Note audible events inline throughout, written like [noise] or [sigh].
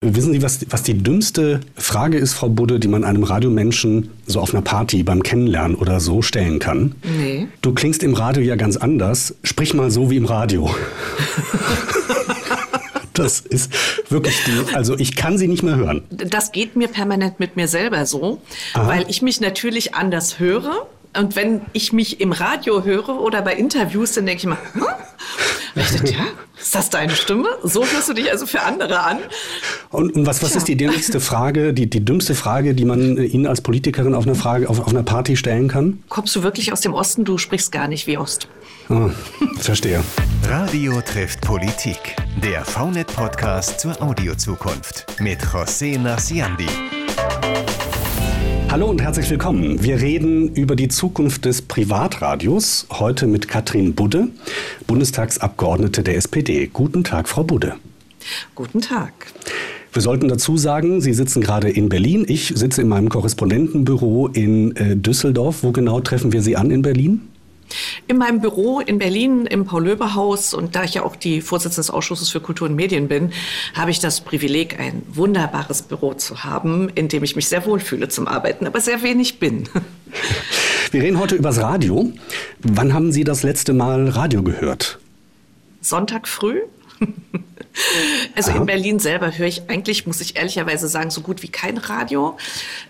Wissen Sie, was, was die dümmste Frage ist, Frau Budde, die man einem Radiomenschen so auf einer Party beim Kennenlernen oder so stellen kann? Nee. Du klingst im Radio ja ganz anders. Sprich mal so wie im Radio. [laughs] das ist wirklich die, also ich kann sie nicht mehr hören. Das geht mir permanent mit mir selber so, Aha. weil ich mich natürlich anders höre. Und wenn ich mich im Radio höre oder bei Interviews, dann denke ich mal, hm? Ich dachte, ja, ist das deine Stimme? So hörst du dich also für andere an? Und, und was, was ist die dümmste Frage, die, die dümmste Frage, die man Ihnen als Politikerin auf einer, Frage, auf, auf einer Party stellen kann? Kommst du wirklich aus dem Osten? Du sprichst gar nicht wie Ost. Ah, verstehe. Radio trifft Politik. Der VNet-Podcast zur Audiozukunft mit José Nasiandi. Hallo und herzlich willkommen. Wir reden über die Zukunft des Privatradios. Heute mit Katrin Budde, Bundestagsabgeordnete der SPD. Guten Tag, Frau Budde. Guten Tag. Wir sollten dazu sagen, Sie sitzen gerade in Berlin. Ich sitze in meinem Korrespondentenbüro in äh, Düsseldorf. Wo genau treffen wir Sie an in Berlin? In meinem Büro in Berlin im Paul-Löbe-Haus und da ich ja auch die Vorsitzende des Ausschusses für Kultur und Medien bin, habe ich das Privileg, ein wunderbares Büro zu haben, in dem ich mich sehr wohlfühle zum Arbeiten, aber sehr wenig bin. [laughs] Wir reden heute übers Radio. Wann haben Sie das letzte Mal Radio gehört? Sonntag früh. [laughs] [laughs] Also Aha. in Berlin selber höre ich eigentlich, muss ich ehrlicherweise sagen, so gut wie kein Radio.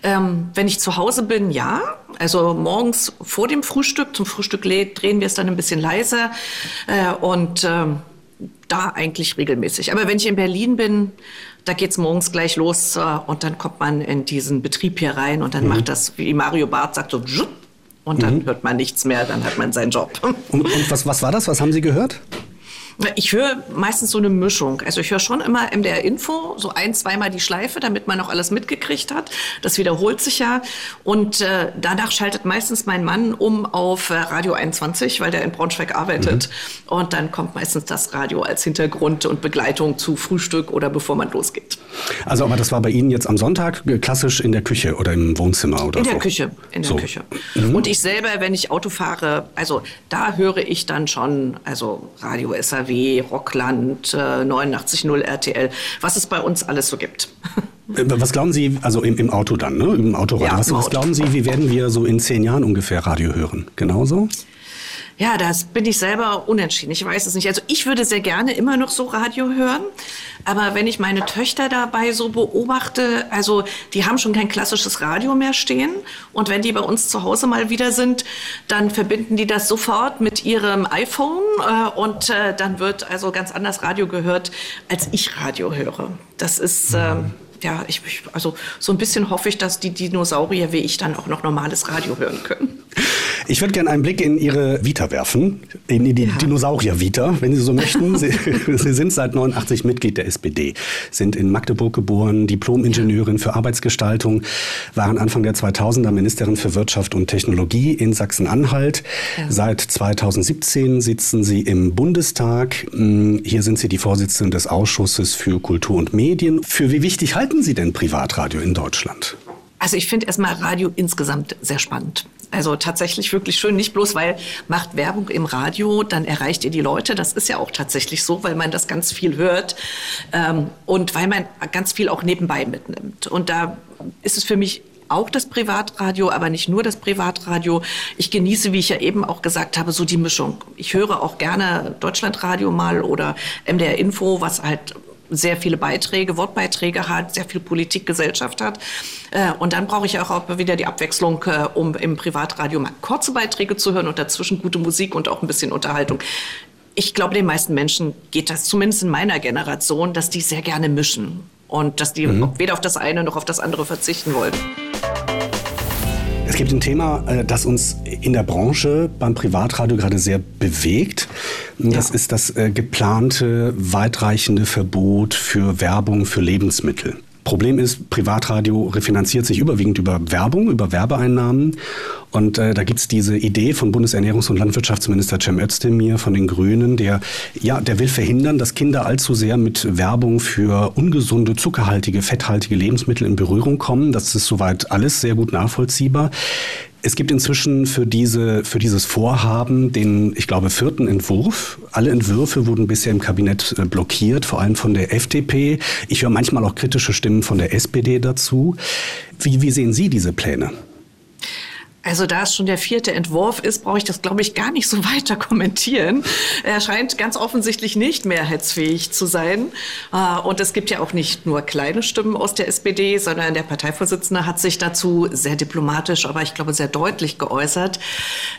Ähm, wenn ich zu Hause bin, ja. Also morgens vor dem Frühstück, zum Frühstück drehen wir es dann ein bisschen leiser. Äh, und ähm, da eigentlich regelmäßig. Aber wenn ich in Berlin bin, da geht es morgens gleich los äh, und dann kommt man in diesen Betrieb hier rein und dann mhm. macht das, wie Mario Barth sagt, so und dann mhm. hört man nichts mehr, dann hat man seinen Job. Und, und was, was war das? Was haben Sie gehört? Ich höre meistens so eine Mischung. Also ich höre schon immer MDR Info, so ein, zweimal die Schleife, damit man auch alles mitgekriegt hat. Das wiederholt sich ja. Und äh, danach schaltet meistens mein Mann um auf äh, Radio 21, weil der in Braunschweig arbeitet. Mhm. Und dann kommt meistens das Radio als Hintergrund und Begleitung zu Frühstück oder bevor man losgeht. Also aber das war bei Ihnen jetzt am Sonntag klassisch in der Küche oder im Wohnzimmer oder In der so. Küche, in der so. Küche. Mhm. Und ich selber, wenn ich Auto fahre, also da höre ich dann schon, also Radio SAW, NRW, Rockland, äh, 89.0 RTL, was es bei uns alles so gibt. Äh, was glauben Sie, also im, im Auto dann, ne? im Autoradio, ja, was, was glauben Sie, wie werden wir so in zehn Jahren ungefähr Radio hören? Genauso? Ja, das bin ich selber unentschieden. Ich weiß es nicht. Also ich würde sehr gerne immer noch so Radio hören. Aber wenn ich meine Töchter dabei so beobachte, also die haben schon kein klassisches Radio mehr stehen. Und wenn die bei uns zu Hause mal wieder sind, dann verbinden die das sofort mit ihrem iPhone. Äh, und äh, dann wird also ganz anders Radio gehört, als ich Radio höre. Das ist... Äh, ja, ich, also so ein bisschen hoffe ich, dass die Dinosaurier wie ich dann auch noch normales Radio hören können. Ich würde gerne einen Blick in Ihre Vita werfen, in die ja. Dinosaurier-Vita, wenn Sie so möchten. [laughs] Sie, Sie, sind seit 89 Mitglied der SPD, sind in Magdeburg geboren, Diplom-Ingenieurin für Arbeitsgestaltung, waren Anfang der 2000er Ministerin für Wirtschaft und Technologie in Sachsen-Anhalt. Ja. Seit 2017 sitzen Sie im Bundestag. Hm, hier sind Sie die Vorsitzende des Ausschusses für Kultur und Medien. Für wie wichtig halten Sie denn Privatradio in Deutschland? Also ich finde erstmal Radio insgesamt sehr spannend. Also tatsächlich wirklich schön, nicht bloß, weil macht Werbung im Radio, dann erreicht ihr die Leute. Das ist ja auch tatsächlich so, weil man das ganz viel hört ähm, und weil man ganz viel auch nebenbei mitnimmt. Und da ist es für mich auch das Privatradio, aber nicht nur das Privatradio. Ich genieße, wie ich ja eben auch gesagt habe, so die Mischung. Ich höre auch gerne Deutschlandradio mal oder MDR Info, was halt sehr viele Beiträge, Wortbeiträge hat, sehr viel Politik, Gesellschaft hat. Äh, und dann brauche ich auch wieder die Abwechslung, äh, um im Privatradio mal kurze Beiträge zu hören und dazwischen gute Musik und auch ein bisschen Unterhaltung. Ich glaube, den meisten Menschen geht das, zumindest in meiner Generation, dass die sehr gerne mischen und dass die mhm. weder auf das eine noch auf das andere verzichten wollen. Es gibt ein Thema, äh, das uns in der Branche beim Privatradio gerade sehr bewegt. Das ja. ist das äh, geplante, weitreichende Verbot für Werbung für Lebensmittel. Problem ist, Privatradio refinanziert sich überwiegend über Werbung, über Werbeeinnahmen. Und äh, da gibt's diese Idee von Bundesernährungs- und Landwirtschaftsminister Cem Özdemir von den Grünen, der, ja, der will verhindern, dass Kinder allzu sehr mit Werbung für ungesunde, zuckerhaltige, fetthaltige Lebensmittel in Berührung kommen. Das ist soweit alles sehr gut nachvollziehbar. Es gibt inzwischen für, diese, für dieses Vorhaben den, ich glaube, vierten Entwurf. Alle Entwürfe wurden bisher im Kabinett äh, blockiert, vor allem von der FDP. Ich höre manchmal auch kritische Stimmen von der SPD dazu. Wie, wie sehen Sie diese Pläne? Also da es schon der vierte Entwurf ist, brauche ich das, glaube ich, gar nicht so [laughs] weiter kommentieren. Er scheint ganz offensichtlich nicht mehrheitsfähig zu sein. Äh, und es gibt ja auch nicht nur kleine Stimmen aus der SPD, sondern der Parteivorsitzende hat sich dazu sehr diplomatisch, aber ich glaube sehr deutlich geäußert.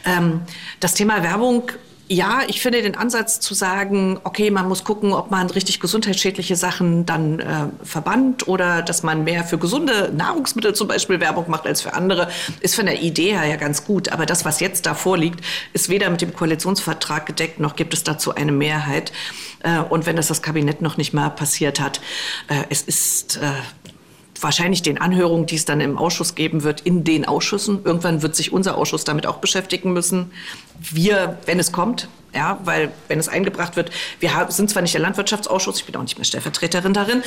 Ähm, das Thema Werbung ja, ich finde den Ansatz zu sagen, okay, man muss gucken, ob man richtig gesundheitsschädliche Sachen dann äh, verbannt oder dass man mehr für gesunde Nahrungsmittel zum Beispiel Werbung macht als für andere, ist von der Idee her ja ganz gut. Aber das, was jetzt da vorliegt, ist weder mit dem Koalitionsvertrag gedeckt, noch gibt es dazu eine Mehrheit. Äh, und wenn das das Kabinett noch nicht mal passiert hat, äh, es ist äh, wahrscheinlich den Anhörungen, die es dann im Ausschuss geben wird, in den Ausschüssen. Irgendwann wird sich unser Ausschuss damit auch beschäftigen müssen. Wir, wenn es kommt, ja, weil wenn es eingebracht wird, wir sind zwar nicht der Landwirtschaftsausschuss, ich bin auch nicht mehr Stellvertreterin darin,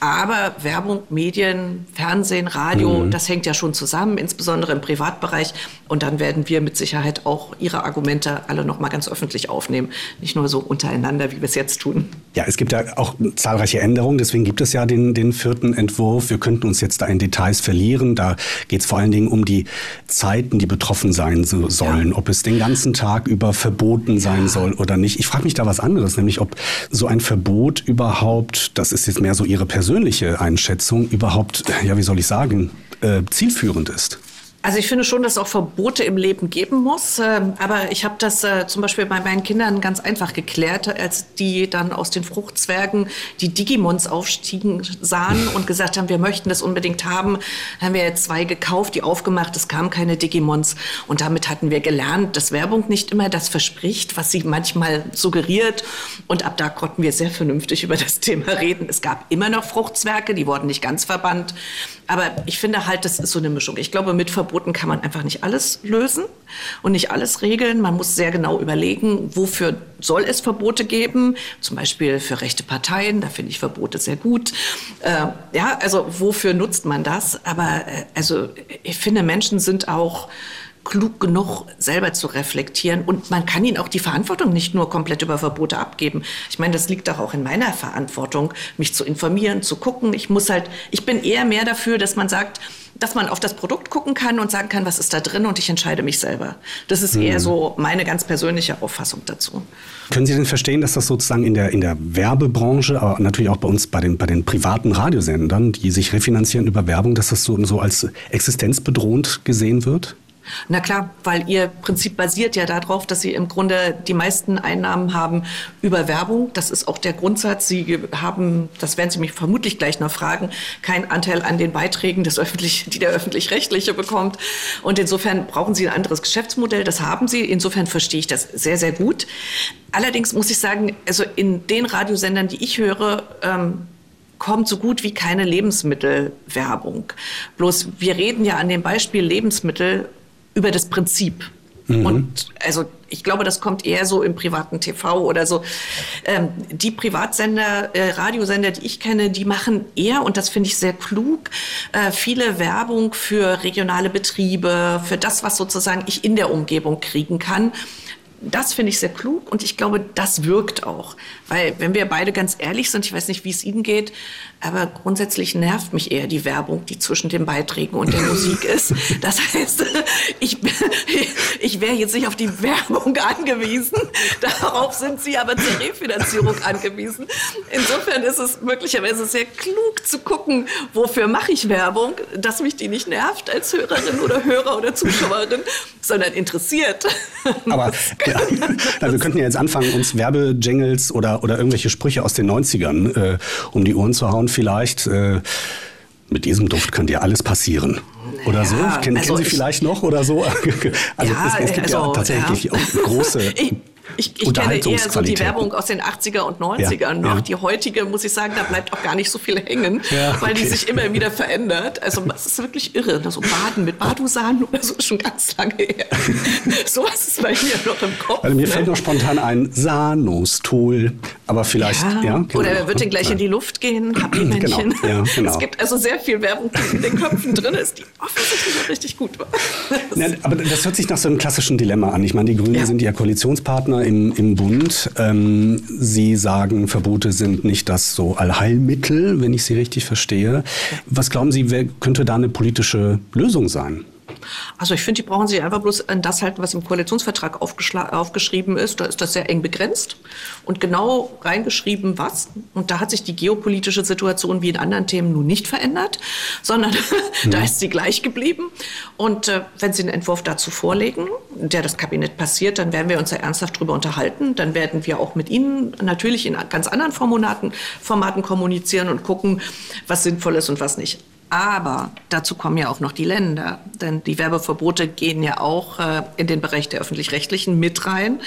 aber Werbung, Medien, Fernsehen, Radio, mhm. das hängt ja schon zusammen, insbesondere im Privatbereich. Und dann werden wir mit Sicherheit auch Ihre Argumente alle noch mal ganz öffentlich aufnehmen, nicht nur so untereinander, wie wir es jetzt tun. Ja, es gibt ja auch zahlreiche Änderungen, deswegen gibt es ja den, den vierten Entwurf. Wir könnten uns jetzt da in Details verlieren. Da geht es vor allen Dingen um die Zeiten, die betroffen sein sollen, ja. ob es den ganzen Tag über verboten sein soll oder nicht. Ich frage mich da was anderes, nämlich ob so ein Verbot überhaupt, das ist jetzt mehr so Ihre persönliche Einschätzung, überhaupt, ja, wie soll ich sagen, äh, zielführend ist. Also ich finde schon, dass es auch Verbote im Leben geben muss. Ähm, aber ich habe das äh, zum Beispiel bei meinen Kindern ganz einfach geklärt, als die dann aus den Fruchtzwergen die Digimons aufstiegen sahen und gesagt haben, wir möchten das unbedingt haben. Dann haben wir zwei gekauft, die aufgemacht, es kamen keine Digimons. Und damit hatten wir gelernt, dass Werbung nicht immer das verspricht, was sie manchmal suggeriert. Und ab da konnten wir sehr vernünftig über das [laughs] Thema reden. Es gab immer noch Fruchtzwerge, die wurden nicht ganz verbannt. Aber ich finde halt, das ist so eine Mischung. Ich glaube, mit Verboten kann man einfach nicht alles lösen und nicht alles regeln. Man muss sehr genau überlegen, wofür soll es Verbote geben. Zum Beispiel für rechte Parteien, da finde ich Verbote sehr gut. Äh, ja, also wofür nutzt man das? Aber äh, also ich finde, Menschen sind auch klug genug, selber zu reflektieren. Und man kann ihnen auch die Verantwortung nicht nur komplett über Verbote abgeben. Ich meine, das liegt doch auch in meiner Verantwortung, mich zu informieren, zu gucken. Ich muss halt, ich bin eher mehr dafür, dass man sagt, dass man auf das Produkt gucken kann und sagen kann, was ist da drin und ich entscheide mich selber. Das ist eher hm. so meine ganz persönliche Auffassung dazu. Können Sie denn verstehen, dass das sozusagen in der, in der Werbebranche, aber natürlich auch bei uns bei den, bei den privaten Radiosendern, die sich refinanzieren über Werbung, dass das so, so als existenzbedrohend gesehen wird? Na klar, weil Ihr Prinzip basiert ja darauf, dass Sie im Grunde die meisten Einnahmen haben über Werbung. Das ist auch der Grundsatz. Sie haben, das werden Sie mich vermutlich gleich noch fragen, keinen Anteil an den Beiträgen, des die der öffentlich-rechtliche bekommt. Und insofern brauchen Sie ein anderes Geschäftsmodell. Das haben Sie. Insofern verstehe ich das sehr, sehr gut. Allerdings muss ich sagen, also in den Radiosendern, die ich höre, ähm, kommt so gut wie keine Lebensmittelwerbung. Bloß wir reden ja an dem Beispiel Lebensmittel über das Prinzip. Mhm. Und also ich glaube, das kommt eher so im privaten TV oder so. Ähm, die Privatsender, äh, Radiosender, die ich kenne, die machen eher, und das finde ich sehr klug, äh, viele Werbung für regionale Betriebe, für das, was sozusagen ich in der Umgebung kriegen kann das finde ich sehr klug und ich glaube, das wirkt auch. Weil, wenn wir beide ganz ehrlich sind, ich weiß nicht, wie es Ihnen geht, aber grundsätzlich nervt mich eher die Werbung, die zwischen den Beiträgen und der [laughs] Musik ist. Das heißt, [laughs] ich, ich wäre jetzt nicht auf die Werbung angewiesen. [laughs] Darauf sind Sie aber zur Refinanzierung [laughs] angewiesen. Insofern ist es möglicherweise sehr klug zu gucken, wofür mache ich Werbung, dass mich die nicht nervt als Hörerin oder Hörer oder Zuschauerin, sondern interessiert. [laughs] Aber ja, also wir könnten ja jetzt anfangen, uns Werbejingles oder, oder irgendwelche Sprüche aus den 90ern äh, um die Ohren zu hauen. Vielleicht äh, mit diesem Duft kann dir alles passieren. Oder so? Kennen, also kennen Sie vielleicht noch oder so? [laughs] Also ja, es, es gibt also, ja tatsächlich ja. [laughs] große. Ich, ich, ich kenne eher so die Werbung aus den 80er und 90er ja, noch. Ja. Die heutige, muss ich sagen, da bleibt auch gar nicht so viel hängen, ja, okay. weil die sich immer wieder verändert. Also es ist wirklich irre. So Baden mit Badusan [laughs] oder so ist schon ganz lange her. so was ist bei mir noch im Kopf. Also mir ne? fällt noch spontan ein Sanostol, aber vielleicht, ja. ja genau. Oder er wird den gleich in die Luft gehen, [clears throat] Happy-Männchen. Genau, ja, [laughs] genau. Es gibt also sehr viel Werbung, die in den Köpfen drin ist, die offensichtlich auch richtig gut war. [laughs] Ja, aber das hört sich nach so einem klassischen Dilemma an. Ich meine, die Grünen ja. sind ja Koalitionspartner im, im Bund. Ähm, Sie sagen, Verbote sind nicht das so Allheilmittel, wenn ich Sie richtig verstehe. Was glauben Sie, wer könnte da eine politische Lösung sein? Also ich finde, die brauchen sich einfach bloß an das halten, was im Koalitionsvertrag aufgeschrieben ist. Da ist das sehr eng begrenzt und genau reingeschrieben, was. Und da hat sich die geopolitische Situation wie in anderen Themen nun nicht verändert, sondern [laughs] mhm. da ist sie gleich geblieben. Und äh, wenn Sie einen Entwurf dazu vorlegen, der das Kabinett passiert, dann werden wir uns da ernsthaft drüber unterhalten. Dann werden wir auch mit Ihnen natürlich in ganz anderen Formaten, Formaten kommunizieren und gucken, was sinnvoll ist und was nicht. Aber dazu kommen ja auch noch die Länder, denn die Werbeverbote gehen ja auch äh, in den Bereich der öffentlich-rechtlichen mit rein.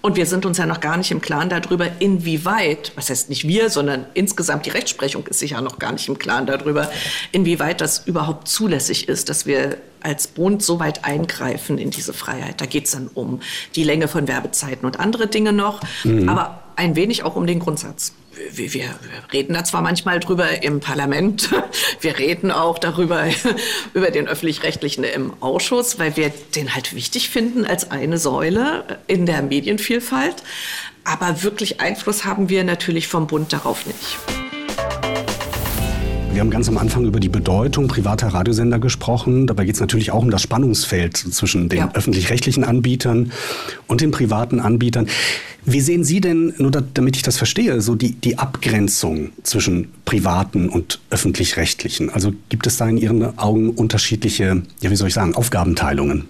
Und wir sind uns ja noch gar nicht im Klaren darüber, inwieweit, was heißt nicht wir, sondern insgesamt die Rechtsprechung ist sich ja noch gar nicht im Klaren darüber, inwieweit das überhaupt zulässig ist, dass wir als Bund so weit eingreifen in diese Freiheit. Da geht es dann um die Länge von Werbezeiten und andere Dinge noch, mhm. aber ein wenig auch um den Grundsatz wir, wir, reden da zwar manchmal drüber im Parlament, [laughs] wir reden auch darüber [laughs] über den öffentlich-rechtlichen im Ausschuss, weil wir den halt wichtig finden als eine Säule in der Medienvielfalt. Aber wirklich Einfluss haben wir natürlich vom Bund darauf nicht. Wir haben ganz am Anfang über die Bedeutung privater Radiosender gesprochen. Dabei geht es natürlich auch um das Spannungsfeld zwischen den ja. öffentlich-rechtlichen Anbietern und den privaten Anbietern. Wie sehen Sie denn, nur damit ich das verstehe, so die, die Abgrenzung zwischen privaten und öffentlich-rechtlichen? Also gibt es da in Ihren Augen unterschiedliche, ja, wie soll ich sagen, Aufgabenteilungen?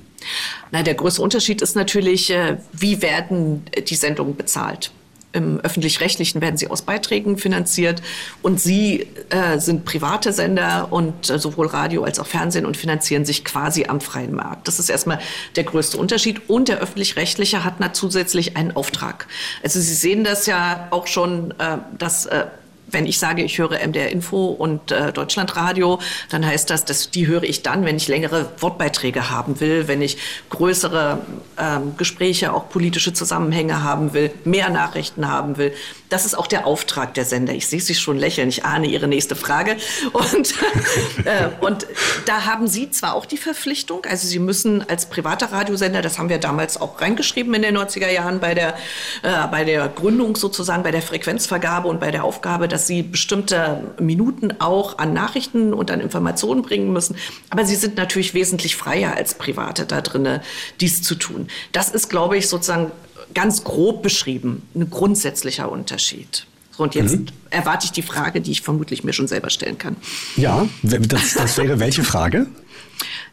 Na, der größte Unterschied ist natürlich, äh, wie werden die Sendungen bezahlt? Im öffentlich-rechtlichen werden sie aus Beiträgen finanziert und sie äh, sind private Sender und äh, sowohl Radio als auch Fernsehen und finanzieren sich quasi am freien Markt. Das ist erstmal der größte Unterschied. Und der öffentlich-rechtliche hat zusätzlich einen Auftrag. Also Sie sehen das ja auch schon, äh, dass äh, wenn ich sage, ich höre MDR Info und äh, Deutschlandradio, dann heißt das, dass die höre ich dann, wenn ich längere Wortbeiträge haben will, wenn ich größere ähm, Gespräche, auch politische Zusammenhänge haben will, mehr Nachrichten haben will. Das ist auch der Auftrag der Sender. Ich sehe Sie schon lächeln, ich ahne Ihre nächste Frage. Und, [laughs] äh, und da haben Sie zwar auch die Verpflichtung, also Sie müssen als privater Radiosender, das haben wir damals auch reingeschrieben in den 90er Jahren bei der, äh, bei der Gründung sozusagen, bei der Frequenzvergabe und bei der Aufgabe, dass Sie bestimmte Minuten auch an Nachrichten und an Informationen bringen müssen. Aber Sie sind natürlich wesentlich freier als Private da drinne, dies zu tun. Das ist, glaube ich, sozusagen ganz grob beschrieben ein grundsätzlicher Unterschied. Und jetzt mhm. erwarte ich die Frage, die ich vermutlich mir schon selber stellen kann. Ja, das, das wäre welche Frage?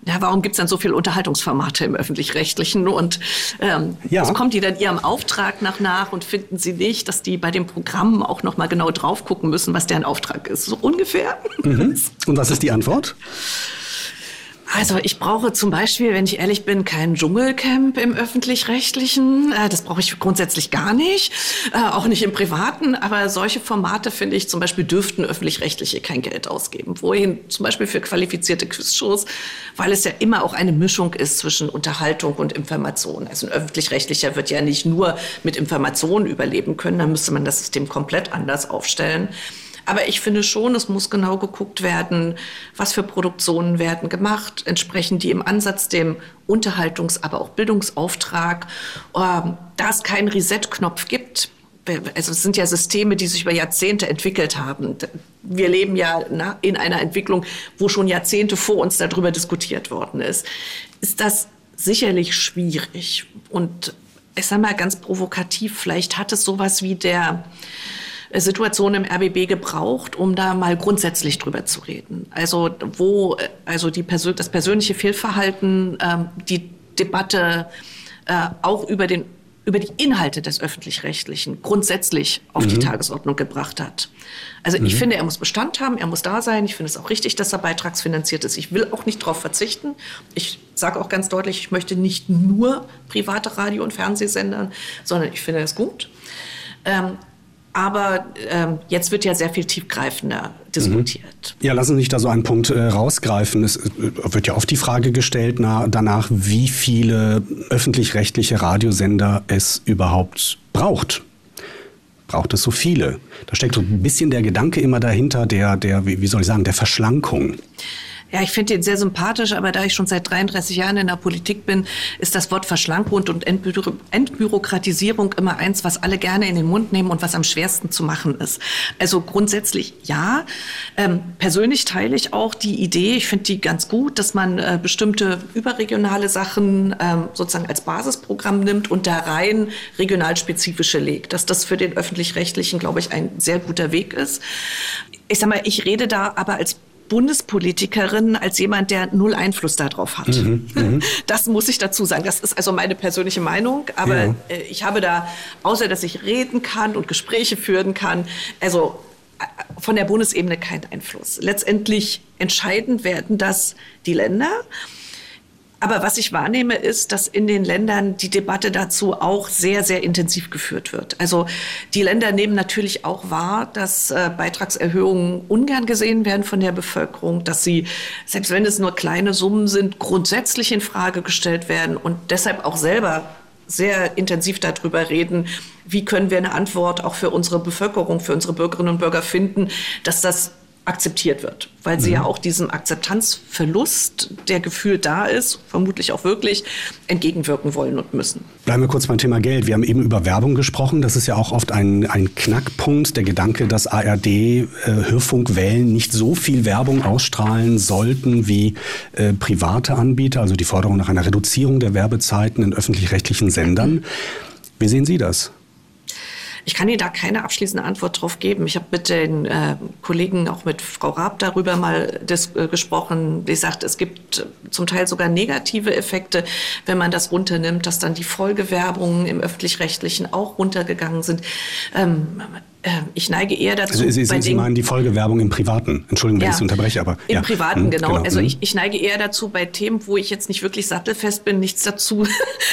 Ja, warum gibt es dann so viele Unterhaltungsformate im öffentlich-rechtlichen? Und ähm, ja. so kommt die dann ihrem Auftrag nach nach und finden sie nicht, dass die bei dem Programm auch noch mal genau drauf gucken müssen, was deren Auftrag ist. So ungefähr. Mhm. [laughs] Und was ist die Antwort? Also ich brauche zum Beispiel, wenn ich ehrlich bin, kein Dschungelcamp im öffentlich-rechtlichen. Äh, das brauche ich grundsätzlich gar nicht, äh, auch nicht im privaten. Aber solche Formate, finde ich, zum Beispiel dürften öffentlich-rechtliche kein Geld ausgeben. Wohin zum Beispiel für qualifizierte Quizshows, weil es ja immer auch eine Mischung ist zwischen Unterhaltung und Information. Also ein öffentlich-rechtlicher wird ja nicht nur mit Informationen überleben können, dann müsste man das System komplett anders aufstellen. Aber ich finde schon, es muss genau geguckt werden, was für Produktionen werden gemacht, entsprechen die im Ansatz dem Unterhaltungs-, aber auch Bildungsauftrag. Ähm, da es keinen Reset-Knopf gibt, also es sind ja Systeme, die sich über Jahrzehnte entwickelt haben. Wir leben ja in einer Entwicklung, wo schon Jahrzehnte vor uns darüber diskutiert worden ist. Ist das sicherlich schwierig und ich sage mal ganz provokativ, vielleicht hat es sowas wie der Situation im RBB gebraucht, um da mal grundsätzlich drüber zu reden. Also wo also die Persön das persönliche Fehlverhalten, ähm, die Debatte äh, auch über den über die Inhalte des öffentlich-rechtlichen grundsätzlich auf mhm. die Tagesordnung gebracht hat. Also mhm. ich finde, er muss Bestand haben, er muss da sein. Ich finde es auch richtig, dass er beitragsfinanziert ist. Ich will auch nicht darauf verzichten. Ich sage auch ganz deutlich, ich möchte nicht nur private Radio- und Fernsehsender, sondern ich finde es gut. Ähm, aber ähm, jetzt wird ja sehr viel tiefgreifender diskutiert. Ja, lassen Sie sich da so einen Punkt äh, rausgreifen. Es äh, wird ja oft die Frage gestellt na, danach, wie viele öffentlich-rechtliche Radiosender es überhaupt braucht. Braucht es so viele? Da steckt so ein bisschen der Gedanke immer dahinter, der, der wie soll ich sagen, der Verschlankung. Ja, ich finde ihn sehr sympathisch, aber da ich schon seit 33 Jahren in der Politik bin, ist das Wort Verschlankung und Entbü Entbürokratisierung immer eins, was alle gerne in den Mund nehmen und was am schwersten zu machen ist. Also grundsätzlich ja. Ähm, persönlich teile ich auch die Idee, ich finde die ganz gut, dass man äh, bestimmte überregionale Sachen ähm, sozusagen als Basisprogramm nimmt und da rein regionalspezifische legt. Dass das für den öffentlich-rechtlichen, glaube ich, ein sehr guter Weg ist. Ich sag mal, ich rede da aber als Bundespolitikerin als jemand, der null Einfluss darauf hat. Mhm, mhm, [laughs] das muss ich dazu sagen. Das ist also meine persönliche Meinung. Aber ja. Äh, ich habe da, außer dass ich reden kann und Gespräche führen kann, also äh, von der Bundesebene keinen Einfluss. Letztendlich entscheidend werden das die Länder. Aber was ich wahrnehme, ist, dass in den Ländern die Debatte dazu auch sehr, sehr intensiv geführt wird. Also die Länder nehmen natürlich auch wahr, dass äh, Beitragserhöhungen ungern gesehen werden von der Bevölkerung, dass sie, selbst wenn es nur kleine Summen sind, grundsätzlich in Frage gestellt werden und deshalb auch selber sehr intensiv darüber reden, wie können wir eine Antwort auch für unsere Bevölkerung, für unsere Bürgerinnen und Bürger finden, dass das akzeptiert wird, weil sie mhm. ja auch diesem Akzeptanzverlust, der gefühlt da ist, vermutlich auch wirklich, entgegenwirken wollen und müssen. Bleiben wir kurz beim Thema Geld. Wir haben eben über Werbung gesprochen. Das ist ja auch oft ein, ein Knackpunkt, der Gedanke, dass ARD, äh, Hörfunkwellen nicht so viel Werbung ausstrahlen sollten wie äh, private Anbieter, also die Forderung nach einer Reduzierung der Werbezeiten in öffentlich-rechtlichen Sendern. Wie sehen Sie das? Ich kann Ihnen da keine abschließende Antwort drauf geben. Ich habe mit den äh, Kollegen, auch mit Frau Raab darüber mal des, äh, gesprochen. Wie gesagt, es gibt zum Teil sogar negative Effekte, wenn man das runternimmt, dass dann die Folgewerbungen im öffentlich-rechtlichen auch runtergegangen sind. Ähm, äh, ich neige eher dazu. Also Sie, Sie, Sie meinen die Folgewerbung im Privaten. Entschuldigung, wenn ja, ich Sie unterbreche, aber. Im ja. Privaten, hm, genau. genau. Also hm. ich, ich, neige eher dazu, bei Themen, wo ich jetzt nicht wirklich sattelfest bin, nichts dazu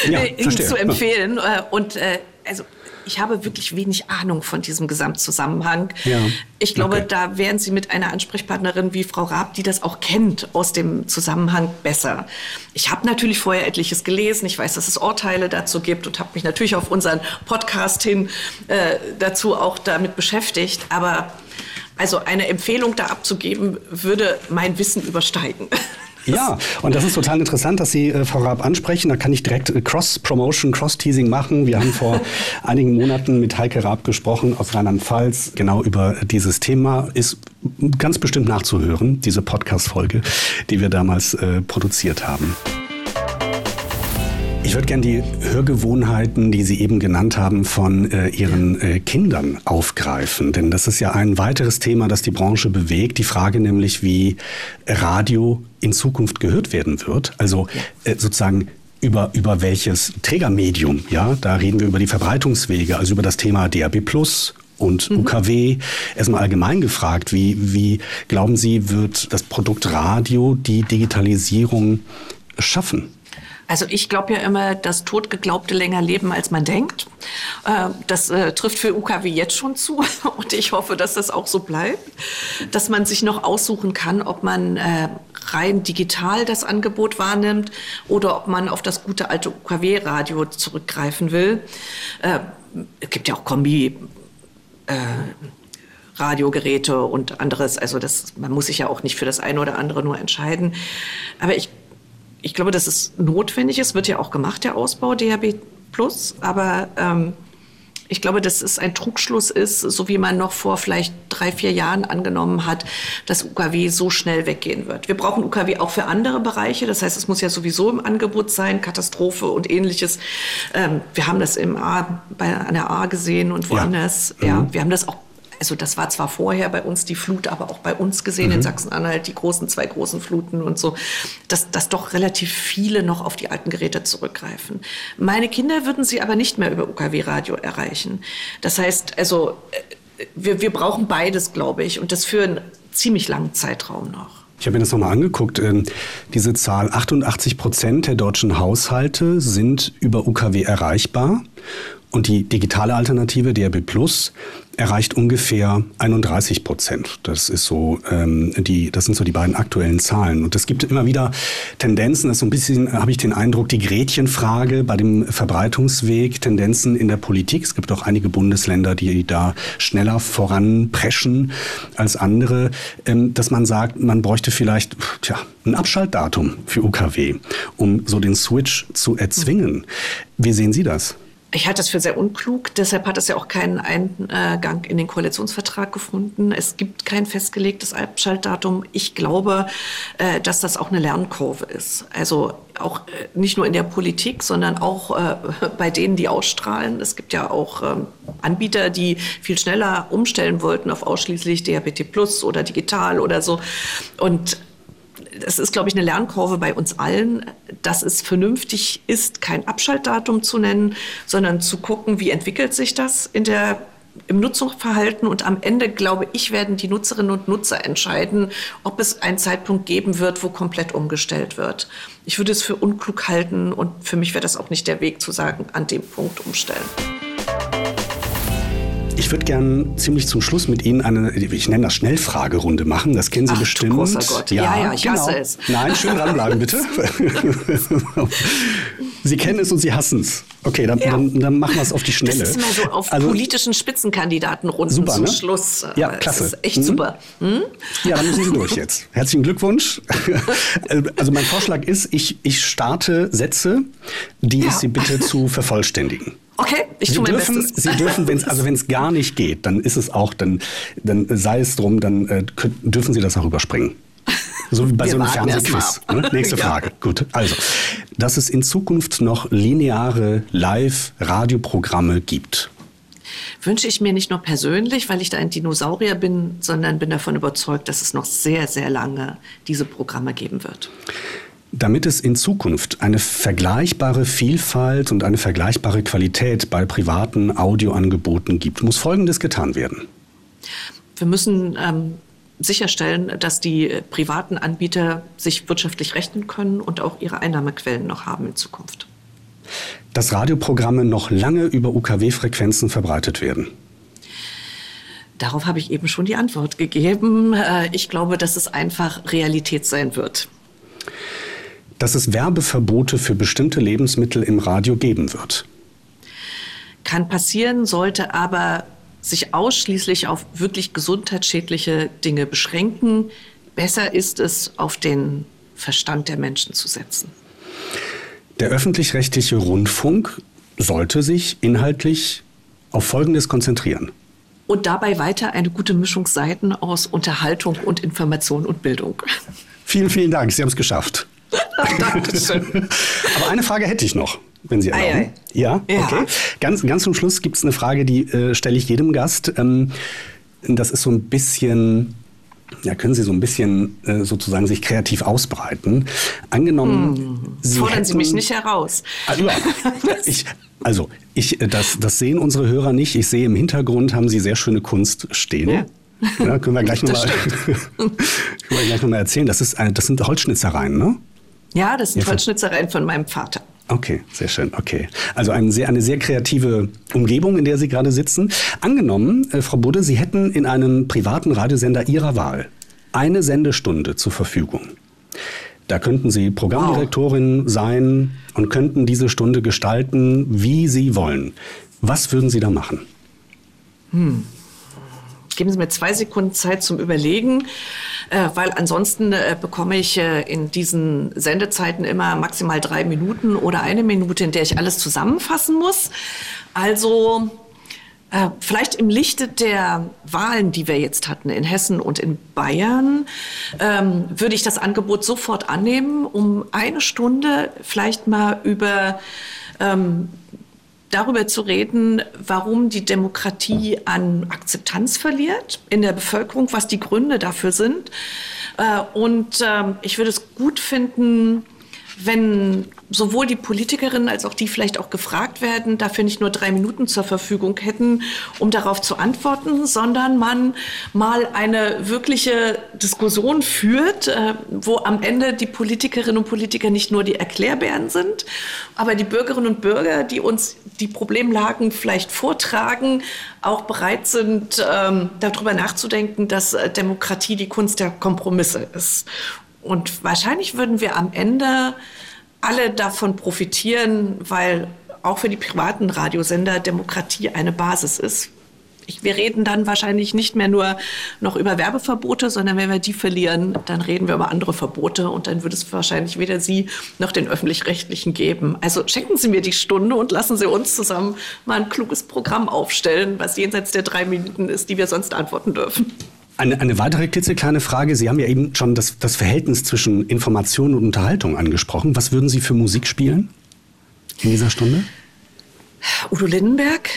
ja, [laughs] zu empfehlen. Äh, und äh, also ich habe wirklich wenig Ahnung von diesem Gesamtzusammenhang. Ja. Ich glaube, okay. da wären Sie mit einer Ansprechpartnerin wie Frau Raab, die das auch kennt aus dem Zusammenhang, besser. Ich habe natürlich vorher etliches gelesen. Ich weiß, dass es Urteile dazu gibt und habe mich natürlich auf unseren Podcast hin äh, dazu auch damit beschäftigt. Aber also eine Empfehlung da abzugeben, würde mein Wissen übersteigen. [laughs] Ja, und das ist total interessant, dass Sie äh, Frau Raab ansprechen. Da kann ich direkt äh, Cross-Promotion, Cross-Teasing machen. Wir haben vor [laughs] einigen Monaten mit Heike Raab gesprochen aus Rheinland-Pfalz genau über dieses Thema. Ist ganz bestimmt nachzuhören, diese Podcast-Folge, die wir damals äh, produziert haben. Ich würde gerne die Hörgewohnheiten, die Sie eben genannt haben, von äh, Ihren äh, Kindern aufgreifen. Denn das ist ja ein weiteres Thema, das die Branche bewegt. Die Frage nämlich, wie Radio in Zukunft gehört werden wird. Also äh, sozusagen über, über welches Trägermedium. Ja, da reden wir über die Verbreitungswege, also über das Thema DAB Plus und mhm. UKW. Erstmal allgemein gefragt, wie, wie glauben Sie, wird das Produkt Radio die Digitalisierung schaffen? Also ich glaube ja immer, dass Totgeglaubte länger leben, als man denkt. Äh, das äh, trifft für UKW jetzt schon zu [laughs] und ich hoffe, dass das auch so bleibt, dass man sich noch aussuchen kann, ob man äh, rein digital das Angebot wahrnimmt oder ob man auf das gute alte UKW-Radio zurückgreifen will. Es gibt ja auch Kombi. Radiogeräte und anderes. Also das, man muss sich ja auch nicht für das eine oder andere nur entscheiden. Aber ich ich glaube, dass es notwendig ist, wird ja auch gemacht, der Ausbau DHB Plus, aber ähm, ich glaube, dass es ein Trugschluss ist, so wie man noch vor vielleicht drei, vier Jahren angenommen hat, dass UKW so schnell weggehen wird. Wir brauchen UKW auch für andere Bereiche. Das heißt, es muss ja sowieso im Angebot sein, Katastrophe und ähnliches. Ähm, wir haben das im A, bei, an der A gesehen und woanders. Ja, ja wir haben das auch also das war zwar vorher bei uns die Flut, aber auch bei uns gesehen mhm. in Sachsen-Anhalt, die großen, zwei großen Fluten und so, dass, dass doch relativ viele noch auf die alten Geräte zurückgreifen. Meine Kinder würden sie aber nicht mehr über UKW-Radio erreichen. Das heißt, also äh, wir, wir brauchen beides, glaube ich, und das für einen ziemlich langen Zeitraum noch. Ich habe mir das nochmal angeguckt. Ähm, diese Zahl, 88 Prozent der deutschen Haushalte sind über UKW erreichbar. Und die digitale Alternative, DRB Plus, erreicht ungefähr 31 Prozent. Das ist so ähm, die, das sind so die beiden aktuellen Zahlen. Und es gibt immer wieder Tendenzen. Das ist so ein bisschen, habe ich den Eindruck, die Gretchenfrage bei dem Verbreitungsweg, Tendenzen in der Politik. Es gibt auch einige Bundesländer, die da schneller voranpreschen als andere, ähm, dass man sagt, man bräuchte vielleicht, tja, ein Abschaltdatum für UKW, um so den Switch zu erzwingen. Wie sehen Sie das? Ich halte das für sehr unklug. Deshalb hat es ja auch keinen Eingang in den Koalitionsvertrag gefunden. Es gibt kein festgelegtes Abschaltdatum. Ich glaube, äh, dass das auch eine Lernkurve ist. Also auch äh, nicht nur in der Politik, sondern auch äh, [laughs] bei denen, die ausstrahlen. Es gibt ja auch ähm, Anbieter, die viel schneller umstellen wollten auf ausschließlich DHBT Plus oder digital oder so. Und das ist, glaube ich, eine Lernkurve bei uns allen, dass es vernünftig ist, kein Abschaltdatum zu nennen, sondern zu gucken, wie entwickelt sich das in der im Nutzungsverhalten und am Ende, glaube ich, werden die Nutzerinnen und Nutzer entscheiden, ob es einen Zeitpunkt geben wird, wo komplett umgestellt wird. Ich würde es für unklug halten und für mich wäre das auch nicht der Weg zu sagen, an dem Punkt umstellen. Ich würde gern ziemlich zum Schluss mit Ihnen eine, ich nenne das Schnellfragerunde machen. Das kennen Sie Ach, bestimmt. großer Gott. Ja, ja, ja ich genau. hasse es. Nein, schön dranbleiben, bitte. [laughs] Sie kennen es und Sie hassen es. Okay, dann, ja. dann, dann, machen wir es auf die Schnelle. Das ist immer so auf also, politischen Spitzenkandidatenrunden super, zum ne? Schluss. Ja, klasse. Das ist echt mhm. super. Hm? Ja, dann müssen Sie durch jetzt. Herzlichen Glückwunsch. [laughs] Also mein Vorschlag ist, ich, ich starte Sätze, die ja. Sie bitte zu vervollständigen. Okay, ich tue mein dürfen, Bestes. Sie dürfen, wenn's, also wenn es gar nicht geht, dann ist es auch, dann, dann sei es drum, dann äh, dürfen Sie das auch überspringen. So wie bei Wir so einem Fernsehquiz. Ne? Nächste [laughs] ja. Frage. Gut. Also, dass es in Zukunft noch lineare Live-Radioprogramme gibt. Wünsche ich mir nicht nur persönlich, weil ich da ein Dinosaurier bin, sondern bin davon überzeugt, dass es noch sehr, sehr lange diese Programme geben wird. Damit es in Zukunft eine vergleichbare Vielfalt und eine vergleichbare Qualität bei privaten Audioangeboten gibt, muss Folgendes getan werden. Wir müssen ähm, sicherstellen, dass die privaten Anbieter sich wirtschaftlich rechnen können und auch ihre Einnahmequellen noch haben in Zukunft. Dass Radioprogramme noch lange über UKW-Frequenzen verbreitet werden. Darauf habe ich eben schon die Antwort gegeben. Äh, ich glaube, dass es einfach Realität sein wird dass es Werbeverbote für bestimmte Lebensmittel im Radio geben wird. Kann passieren, sollte aber sich ausschließlich auf wirklich gesundheitsschädliche Dinge beschränken. Besser ist es, auf den Verstand der Menschen zu setzen. Der öffentlich-rechtliche Rundfunk sollte sich inhaltlich auf Folgendes konzentrieren. Und dabei weiter eine gute Mischung Seiten aus Unterhaltung und Information und Bildung. Vielen, vielen Dank. Sie haben es geschafft. Dankeschön. [laughs] Aber eine Frage hätte ich noch, wenn Sie erlauben. Ei, ei. Ja? ja, okay. Ganz, ganz zum Schluss gibt es eine Frage, die äh, stelle ich jedem Gast. Ähm, das ist so ein bisschen ja, können Sie so ein bisschen äh, sozusagen sich kreativ ausbreiten. Angenommen, hm. Sie fordern hätten, Sie mich nicht heraus. Also, ja, [laughs] ich, also ich, äh, das, das sehen unsere Hörer nicht. Ich sehe im Hintergrund haben Sie sehr schöne Kunst stehen. Ja. Ja, können wir gleich nochmal noch [laughs] erzählen. Das, ist, das sind Holzschnitzereien, ne? Ja, das sind Holzschnitzereien von meinem Vater. Okay, sehr schön. Okay. Also eine sehr, eine sehr kreative Umgebung, in der Sie gerade sitzen. Angenommen, äh, Frau Budde, Sie hätten in einem privaten Radiosender Ihrer Wahl eine Sendestunde zur Verfügung. Da könnten Sie Programmdirektorin wow. sein und könnten diese Stunde gestalten, wie Sie wollen. Was würden Sie da machen? Hm. Geben Sie mir zwei Sekunden Zeit zum Überlegen, äh, weil ansonsten äh, bekomme ich äh, in diesen Sendezeiten immer maximal drei Minuten oder eine Minute, in der ich alles zusammenfassen muss. Also äh, vielleicht im Lichte der Wahlen, die wir jetzt hatten in Hessen und in Bayern, ähm, würde ich das Angebot sofort annehmen, um eine Stunde vielleicht mal über ähm, darüber zu reden, warum die Demokratie an Akzeptanz verliert in der Bevölkerung, was die Gründe dafür sind. Äh, und ähm, ich würde es gut finden, wenn sowohl die Politikerinnen als auch die vielleicht auch gefragt werden, dafür nicht nur drei Minuten zur Verfügung hätten, um darauf zu antworten, sondern man mal eine wirkliche Diskussion führt, äh, wo am Ende die Politikerinnen und Politiker nicht nur die Erklärbären sind, aber die Bürgerinnen und Bürger, die uns die Problemlagen vielleicht vortragen, auch bereit sind, ähm, darüber nachzudenken, dass äh, Demokratie die Kunst der Kompromisse ist. Und wahrscheinlich würden wir am Ende alle davon profitieren, weil auch für die privaten Radiosender Demokratie eine Basis ist. Ich, wir reden dann wahrscheinlich nicht mehr nur noch über Werbeverbote, sondern wenn wir die verlieren, dann reden wir über andere Verbote und dann würde es wahrscheinlich weder Sie noch den öffentlich-rechtlichen geben. Also schenken Sie mir die Stunde und lassen Sie uns zusammen mal ein kluges Programm aufstellen, was jenseits der drei Minuten ist, die wir sonst antworten dürfen. Eine, eine weitere klitzekleine Frage. Sie haben ja eben schon das, das Verhältnis zwischen Information und Unterhaltung angesprochen. Was würden Sie für Musik spielen in dieser Stunde? Udo Lindenberg.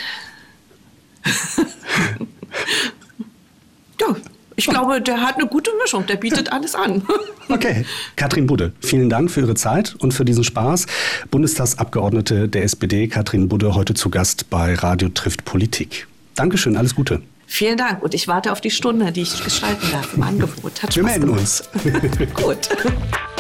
[laughs] ja, ich glaube, der hat eine gute Mischung. Der bietet alles an. [laughs] okay. Katrin Budde, vielen Dank für Ihre Zeit und für diesen Spaß. Bundestagsabgeordnete der SPD, Katrin Budde, heute zu Gast bei Radio trifft Politik. Dankeschön, alles Gute. Vielen Dank und ich warte auf die Stunde, die ich gestalten darf im Angebot. Hat Wir melden uns. [laughs] Gut. [laughs]